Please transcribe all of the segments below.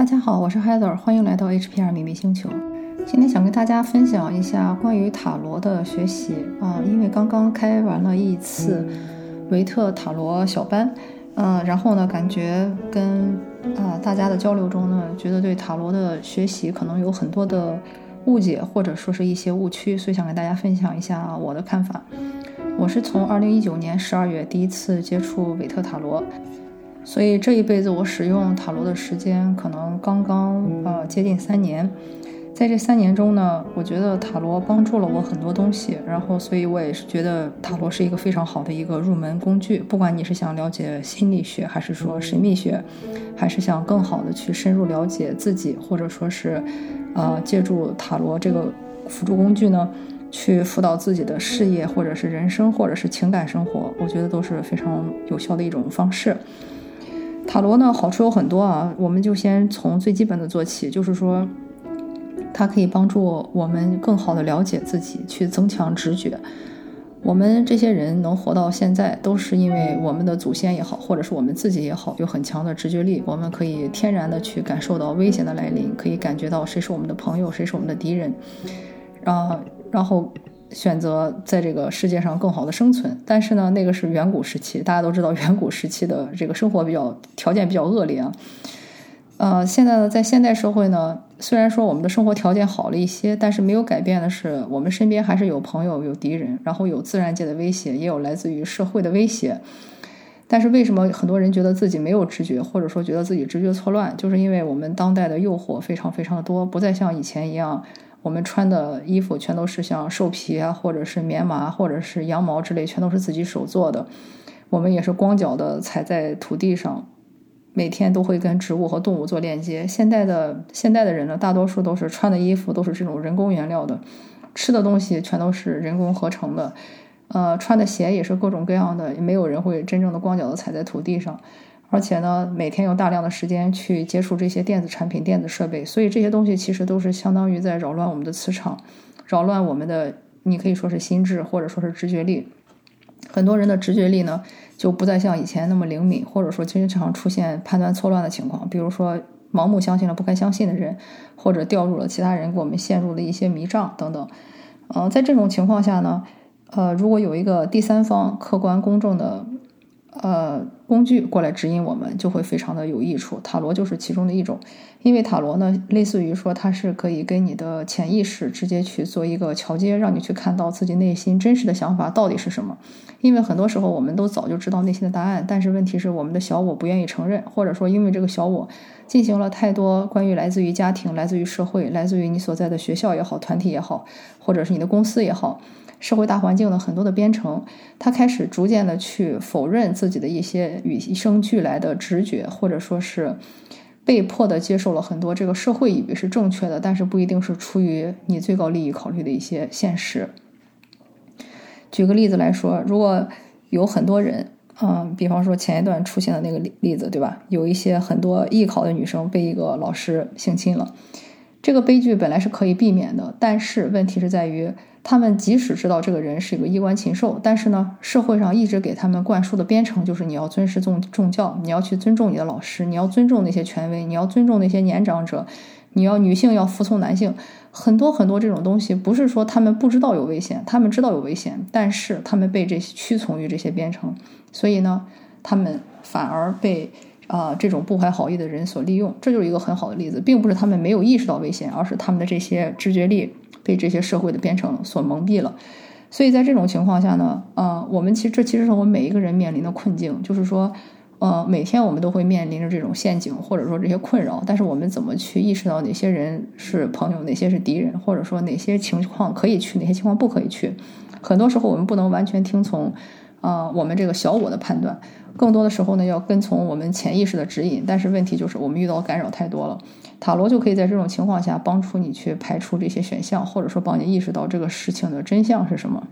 大家好，我是 Heather，欢迎来到 HPR 秘密星球。今天想跟大家分享一下关于塔罗的学习啊，因为刚刚开完了一次维特塔罗小班，嗯，然后呢，感觉跟啊大家的交流中呢，觉得对塔罗的学习可能有很多的误解或者说是一些误区，所以想跟大家分享一下我的看法。我是从二零一九年十二月第一次接触韦特塔罗。所以这一辈子我使用塔罗的时间可能刚刚呃接近三年，在这三年中呢，我觉得塔罗帮助了我很多东西，然后所以我也是觉得塔罗是一个非常好的一个入门工具，不管你是想了解心理学，还是说神秘学，还是想更好的去深入了解自己，或者说是，呃借助塔罗这个辅助工具呢，去辅导自己的事业，或者是人生，或者是情感生活，我觉得都是非常有效的一种方式。塔罗呢，好处有很多啊，我们就先从最基本的做起，就是说，它可以帮助我们更好的了解自己，去增强直觉。我们这些人能活到现在，都是因为我们的祖先也好，或者是我们自己也好，有很强的直觉力。我们可以天然的去感受到危险的来临，可以感觉到谁是我们的朋友，谁是我们的敌人，啊，然后。选择在这个世界上更好的生存，但是呢，那个是远古时期，大家都知道远古时期的这个生活比较条件比较恶劣啊。呃，现在呢，在现代社会呢，虽然说我们的生活条件好了一些，但是没有改变的是，我们身边还是有朋友、有敌人，然后有自然界的威胁，也有来自于社会的威胁。但是为什么很多人觉得自己没有直觉，或者说觉得自己直觉错乱，就是因为我们当代的诱惑非常非常的多，不再像以前一样。我们穿的衣服全都是像兽皮啊，或者是棉麻，或者是羊毛之类，全都是自己手做的。我们也是光脚的踩在土地上，每天都会跟植物和动物做链接。现代的现代的人呢，大多数都是穿的衣服都是这种人工原料的，吃的东西全都是人工合成的，呃，穿的鞋也是各种各样的，没有人会真正的光脚的踩在土地上。而且呢，每天有大量的时间去接触这些电子产品、电子设备，所以这些东西其实都是相当于在扰乱我们的磁场，扰乱我们的，你可以说是心智，或者说是直觉力。很多人的直觉力呢，就不再像以前那么灵敏，或者说经常出现判断错乱的情况，比如说盲目相信了不该相信的人，或者掉入了其他人给我们陷入的一些迷障等等。嗯，在这种情况下呢，呃，如果有一个第三方客观公正的。呃，工具过来指引我们，就会非常的有益处。塔罗就是其中的一种，因为塔罗呢，类似于说它是可以跟你的潜意识直接去做一个桥接，让你去看到自己内心真实的想法到底是什么。因为很多时候我们都早就知道内心的答案，但是问题是我们的小我不愿意承认，或者说因为这个小我进行了太多关于来自于家庭、来自于社会、来自于你所在的学校也好、团体也好，或者是你的公司也好。社会大环境的很多的编程，他开始逐渐的去否认自己的一些与生俱来的直觉，或者说是被迫的接受了很多这个社会以为是正确的，但是不一定是出于你最高利益考虑的一些现实。举个例子来说，如果有很多人，嗯，比方说前一段出现的那个例例子，对吧？有一些很多艺考的女生被一个老师性侵了，这个悲剧本来是可以避免的，但是问题是在于。他们即使知道这个人是一个衣冠禽兽，但是呢，社会上一直给他们灌输的编程就是你要尊师重重教，你要去尊重你的老师，你要尊重那些权威，你要尊重那些年长者，你要女性要服从男性，很多很多这种东西，不是说他们不知道有危险，他们知道有危险，但是他们被这些屈从于这些编程，所以呢，他们反而被啊这种不怀好意的人所利用，这就是一个很好的例子，并不是他们没有意识到危险，而是他们的这些知觉力。被这些社会的编程所蒙蔽了，所以在这种情况下呢，呃，我们其实这其实是我们每一个人面临的困境，就是说，呃，每天我们都会面临着这种陷阱，或者说这些困扰，但是我们怎么去意识到哪些人是朋友，哪些是敌人，或者说哪些情况可以去，哪些情况不可以去？很多时候我们不能完全听从，啊，我们这个小我的判断。更多的时候呢，要跟从我们潜意识的指引，但是问题就是我们遇到干扰太多了。塔罗就可以在这种情况下帮助你去排除这些选项，或者说帮你意识到这个事情的真相是什么。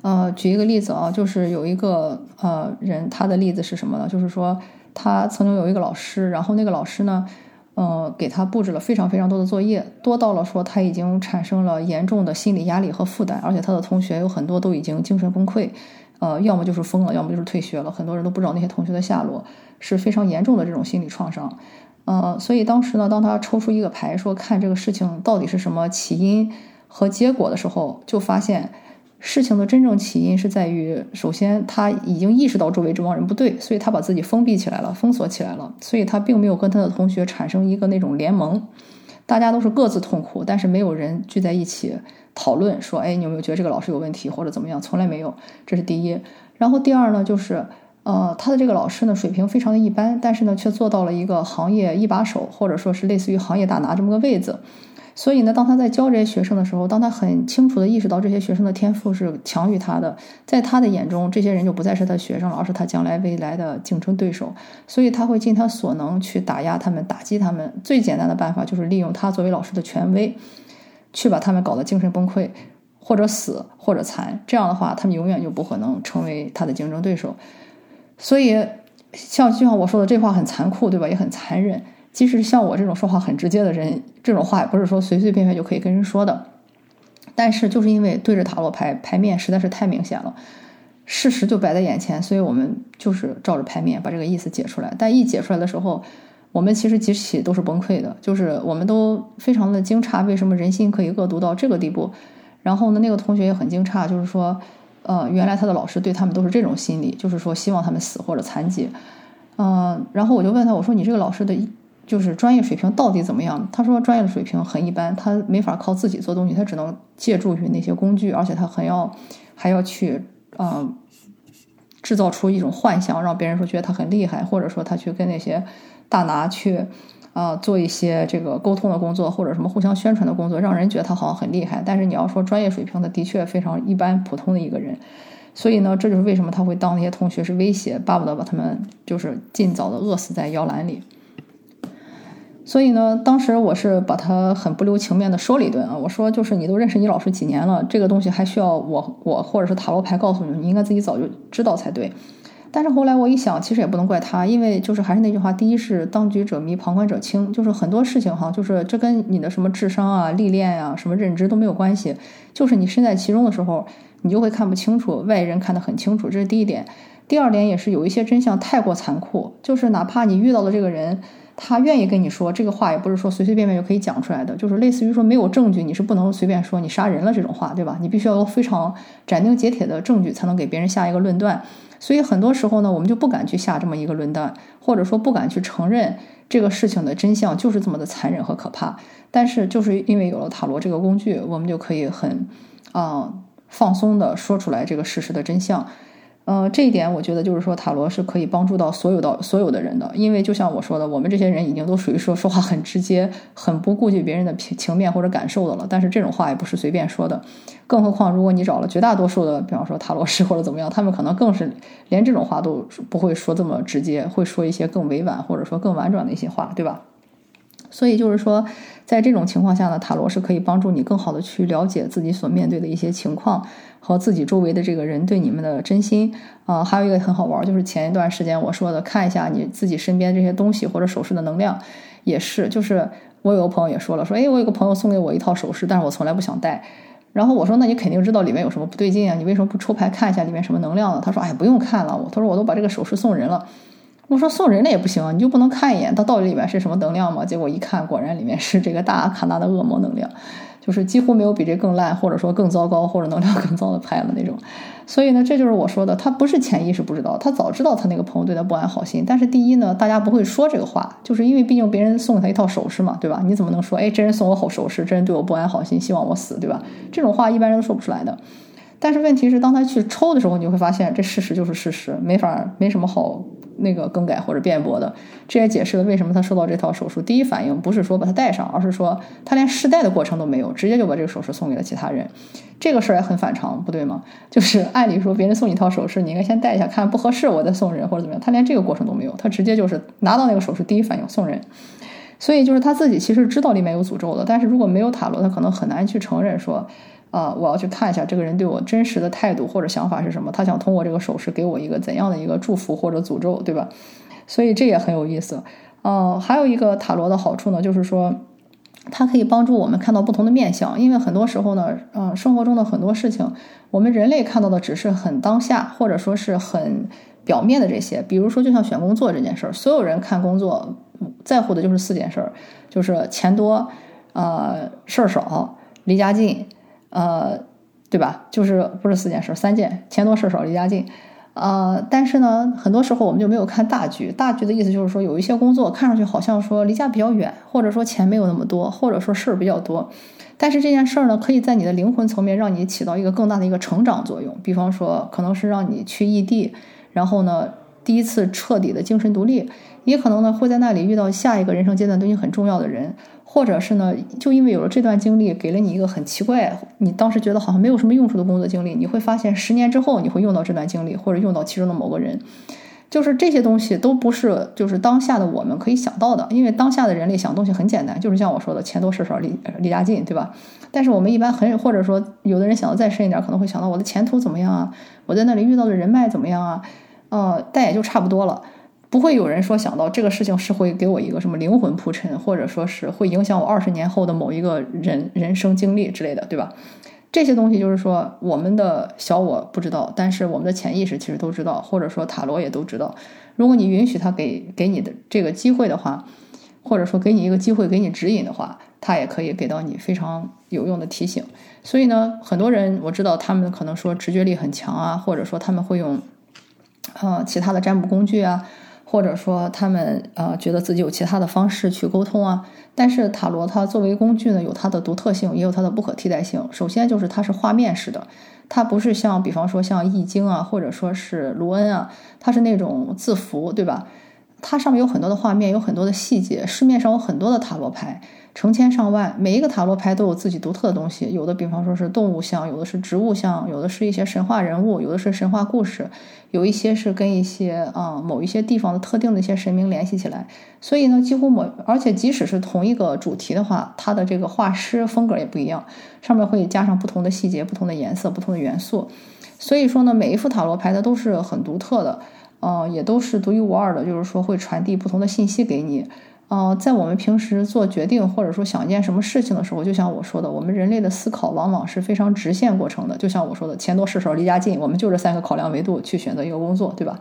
呃，举一个例子啊，就是有一个呃人，他的例子是什么呢？就是说他曾经有一个老师，然后那个老师呢，呃，给他布置了非常非常多的作业，多到了说他已经产生了严重的心理压力和负担，而且他的同学有很多都已经精神崩溃。呃，要么就是疯了，要么就是退学了。很多人都不知道那些同学的下落，是非常严重的这种心理创伤。呃，所以当时呢，当他抽出一个牌说看这个事情到底是什么起因和结果的时候，就发现事情的真正起因是在于，首先他已经意识到周围这帮人不对，所以他把自己封闭起来了，封锁起来了，所以他并没有跟他的同学产生一个那种联盟，大家都是各自痛苦，但是没有人聚在一起讨论说，哎，你有没有觉得这个老师有问题或者怎么样？从来没有，这是第一。然后第二呢，就是。呃，他的这个老师呢，水平非常的一般，但是呢，却做到了一个行业一把手，或者说是类似于行业大拿这么个位子。所以呢，当他在教这些学生的时候，当他很清楚的意识到这些学生的天赋是强于他的，在他的眼中，这些人就不再是他学生了，而是他将来未来的竞争对手。所以他会尽他所能去打压他们，打击他们。最简单的办法就是利用他作为老师的权威，去把他们搞得精神崩溃，或者死，或者残。这样的话，他们永远就不可能成为他的竞争对手。所以，像就像我说的，这话很残酷，对吧？也很残忍。即使像我这种说话很直接的人，这种话也不是说随随便便就可以跟人说的。但是，就是因为对着塔罗牌牌面实在是太明显了，事实就摆在眼前，所以我们就是照着牌面把这个意思解出来。但一解出来的时候，我们其实集体都是崩溃的，就是我们都非常的惊诧，为什么人心可以恶毒到这个地步？然后呢，那个同学也很惊诧，就是说。呃，原来他的老师对他们都是这种心理，就是说希望他们死或者残疾。嗯，然后我就问他，我说你这个老师的，就是专业水平到底怎么样？他说专业的水平很一般，他没法靠自己做东西，他只能借助于那些工具，而且他很要还要去啊制造出一种幻想，让别人说觉得他很厉害，或者说他去跟那些大拿去。啊，做一些这个沟通的工作，或者什么互相宣传的工作，让人觉得他好像很厉害。但是你要说专业水平，他的确非常一般普通的一个人。所以呢，这就是为什么他会当那些同学是威胁，巴不得把他们就是尽早的饿死在摇篮里。所以呢，当时我是把他很不留情面的说了一顿啊，我说就是你都认识你老师几年了，这个东西还需要我我或者是塔罗牌告诉你，你应该自己早就知道才对。但是后来我一想，其实也不能怪他，因为就是还是那句话，第一是当局者迷，旁观者清，就是很多事情哈，就是这跟你的什么智商啊、历练呀、什么认知都没有关系，就是你身在其中的时候，你就会看不清楚，外人看得很清楚，这是第一点。第二点也是有一些真相太过残酷，就是哪怕你遇到的这个人，他愿意跟你说这个话，也不是说随随便便就可以讲出来的，就是类似于说没有证据，你是不能随便说你杀人了这种话，对吧？你必须要有非常斩钉截铁的证据，才能给别人下一个论断。所以很多时候呢，我们就不敢去下这么一个论断，或者说不敢去承认这个事情的真相就是这么的残忍和可怕。但是就是因为有了塔罗这个工具，我们就可以很啊放松的说出来这个事实的真相。呃，这一点我觉得就是说，塔罗是可以帮助到所有的所有的人的，因为就像我说的，我们这些人已经都属于说说话很直接、很不顾及别人的情情面或者感受的了。但是这种话也不是随便说的，更何况如果你找了绝大多数的，比方说塔罗师或者怎么样，他们可能更是连这种话都不会说这么直接，会说一些更委婉或者说更婉转的一些话，对吧？所以就是说，在这种情况下呢，塔罗是可以帮助你更好的去了解自己所面对的一些情况和自己周围的这个人对你们的真心啊。还有一个很好玩，就是前一段时间我说的，看一下你自己身边这些东西或者首饰的能量，也是。就是我有个朋友也说了，说哎，我有个朋友送给我一套首饰，但是我从来不想戴。然后我说，那你肯定知道里面有什么不对劲啊？你为什么不抽牌看一下里面什么能量呢？他说，哎，不用看了。他说，我都把这个首饰送人了。我说送人的也不行啊，你就不能看一眼它到底里面是什么能量吗？结果一看，果然里面是这个大阿卡纳的恶魔能量，就是几乎没有比这更烂，或者说更糟糕，或者能量更糟的牌了那种。所以呢，这就是我说的，他不是潜意识不知道，他早知道他那个朋友对他不安好心。但是第一呢，大家不会说这个话，就是因为毕竟别人送他一套首饰嘛，对吧？你怎么能说，哎，这人送我好首饰，这人对我不安好心，希望我死，对吧？这种话一般人都说不出来的。但是问题是，当他去抽的时候，你会发现这事实就是事实，没法没什么好。那个更改或者辩驳的，这也解释了为什么他收到这套手术，第一反应不是说把它戴上，而是说他连试戴的过程都没有，直接就把这个首饰送给了其他人。这个事儿也很反常，不对吗？就是按理说别人送你一套首饰，你应该先戴一下，看不合适我再送人或者怎么样。他连这个过程都没有，他直接就是拿到那个首饰，第一反应送人。所以就是他自己其实知道里面有诅咒的，但是如果没有塔罗，他可能很难去承认说。啊，我要去看一下这个人对我真实的态度或者想法是什么。他想通过这个手势给我一个怎样的一个祝福或者诅咒，对吧？所以这也很有意思。呃，还有一个塔罗的好处呢，就是说它可以帮助我们看到不同的面相。因为很多时候呢，嗯，生活中的很多事情，我们人类看到的只是很当下或者说是很表面的这些。比如说，就像选工作这件事儿，所有人看工作。在乎的就是四件事儿，就是钱多，呃，事儿少，离家近，呃，对吧？就是不是四件事，三件：钱多事儿少，离家近。呃，但是呢，很多时候我们就没有看大局。大局的意思就是说，有一些工作看上去好像说离家比较远，或者说钱没有那么多，或者说事儿比较多。但是这件事儿呢，可以在你的灵魂层面让你起到一个更大的一个成长作用。比方说，可能是让你去异地，然后呢，第一次彻底的精神独立，也可能呢会在那里遇到下一个人生阶段对你很重要的人。或者是呢，就因为有了这段经历，给了你一个很奇怪，你当时觉得好像没有什么用处的工作经历，你会发现十年之后你会用到这段经历，或者用到其中的某个人，就是这些东西都不是就是当下的我们可以想到的，因为当下的人类想东西很简单，就是像我说的，钱多事少离离家近，对吧？但是我们一般很或者说有的人想的再深一点，可能会想到我的前途怎么样啊，我在那里遇到的人脉怎么样啊，呃，但也就差不多了。不会有人说想到这个事情是会给我一个什么灵魂铺陈，或者说是会影响我二十年后的某一个人人生经历之类的，对吧？这些东西就是说我们的小我不知道，但是我们的潜意识其实都知道，或者说塔罗也都知道。如果你允许他给给你的这个机会的话，或者说给你一个机会给你指引的话，他也可以给到你非常有用的提醒。所以呢，很多人我知道他们可能说直觉力很强啊，或者说他们会用呃其他的占卜工具啊。或者说他们呃觉得自己有其他的方式去沟通啊，但是塔罗它作为工具呢，有它的独特性，也有它的不可替代性。首先就是它是画面式的，它不是像比方说像易经啊，或者说是卢恩啊，它是那种字符，对吧？它上面有很多的画面，有很多的细节。市面上有很多的塔罗牌。成千上万，每一个塔罗牌都有自己独特的东西。有的，比方说是动物像，有的是植物像，有的是一些神话人物，有的是神话故事，有一些是跟一些啊某一些地方的特定的一些神明联系起来。所以呢，几乎某，而且即使是同一个主题的话，它的这个画师风格也不一样，上面会加上不同的细节、不同的颜色、不同的元素。所以说呢，每一副塔罗牌它都是很独特的，呃，也都是独一无二的，就是说会传递不同的信息给你。呃，在我们平时做决定或者说想一件什么事情的时候，就像我说的，我们人类的思考往往是非常直线过程的。就像我说的，钱多事少离家近，我们就这三个考量维度去选择一个工作，对吧？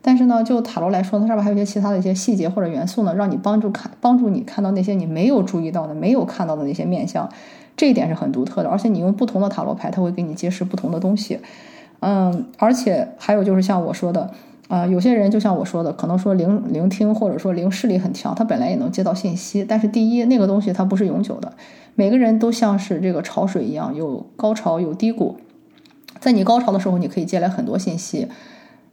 但是呢，就塔罗来说，它上面还有一些其他的一些细节或者元素呢，让你帮助看，帮助你看到那些你没有注意到的、没有看到的那些面相，这一点是很独特的。而且你用不同的塔罗牌，它会给你揭示不同的东西。嗯，而且还有就是像我说的。啊，有些人就像我说的，可能说聆聆听或者说灵视力很强，他本来也能接到信息。但是第一，那个东西它不是永久的，每个人都像是这个潮水一样，有高潮有低谷。在你高潮的时候，你可以接来很多信息，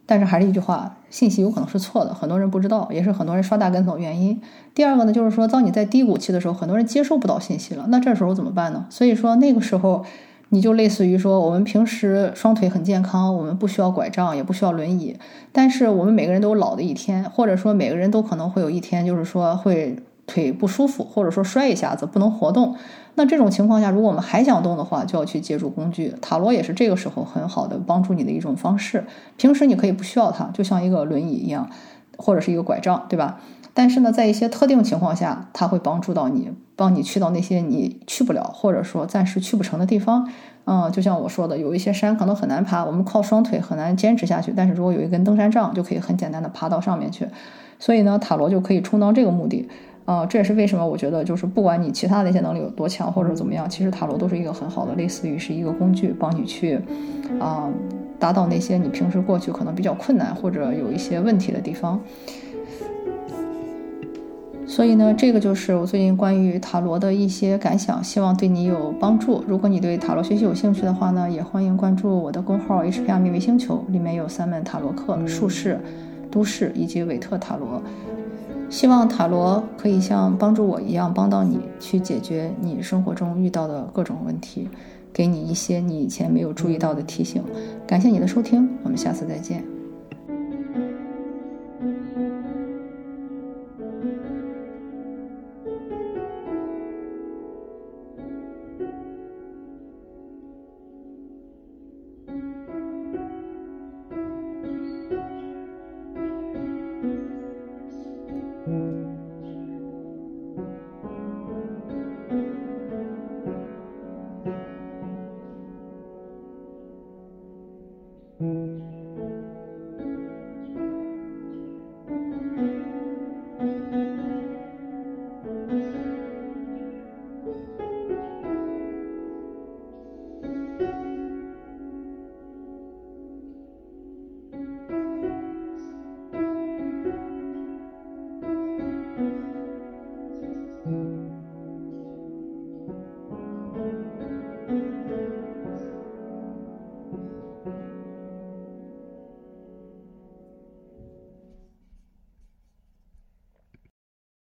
但是还是一句话，信息有可能是错的，很多人不知道，也是很多人刷大跟头原因。第二个呢，就是说，当你在低谷期的时候，很多人接收不到信息了，那这时候怎么办呢？所以说那个时候。你就类似于说，我们平时双腿很健康，我们不需要拐杖，也不需要轮椅。但是我们每个人都有老的一天，或者说每个人都可能会有一天，就是说会腿不舒服，或者说摔一下子不能活动。那这种情况下，如果我们还想动的话，就要去借助工具。塔罗也是这个时候很好的帮助你的一种方式。平时你可以不需要它，就像一个轮椅一样，或者是一个拐杖，对吧？但是呢，在一些特定情况下，它会帮助到你，帮你去到那些你去不了或者说暂时去不成的地方。嗯，就像我说的，有一些山可能很难爬，我们靠双腿很难坚持下去。但是如果有一根登山杖，就可以很简单的爬到上面去。所以呢，塔罗就可以充当这个目的。啊，这也是为什么我觉得，就是不管你其他的一些能力有多强或者怎么样，其实塔罗都是一个很好的，类似于是一个工具，帮你去啊达到那些你平时过去可能比较困难或者有一些问题的地方。所以呢，这个就是我最近关于塔罗的一些感想，希望对你有帮助。如果你对塔罗学习有兴趣的话呢，也欢迎关注我的公号 HPR 秘密星球，里面有三门塔罗课：术士、都市以及韦特塔罗。希望塔罗可以像帮助我一样，帮到你去解决你生活中遇到的各种问题，给你一些你以前没有注意到的提醒。感谢你的收听，我们下次再见。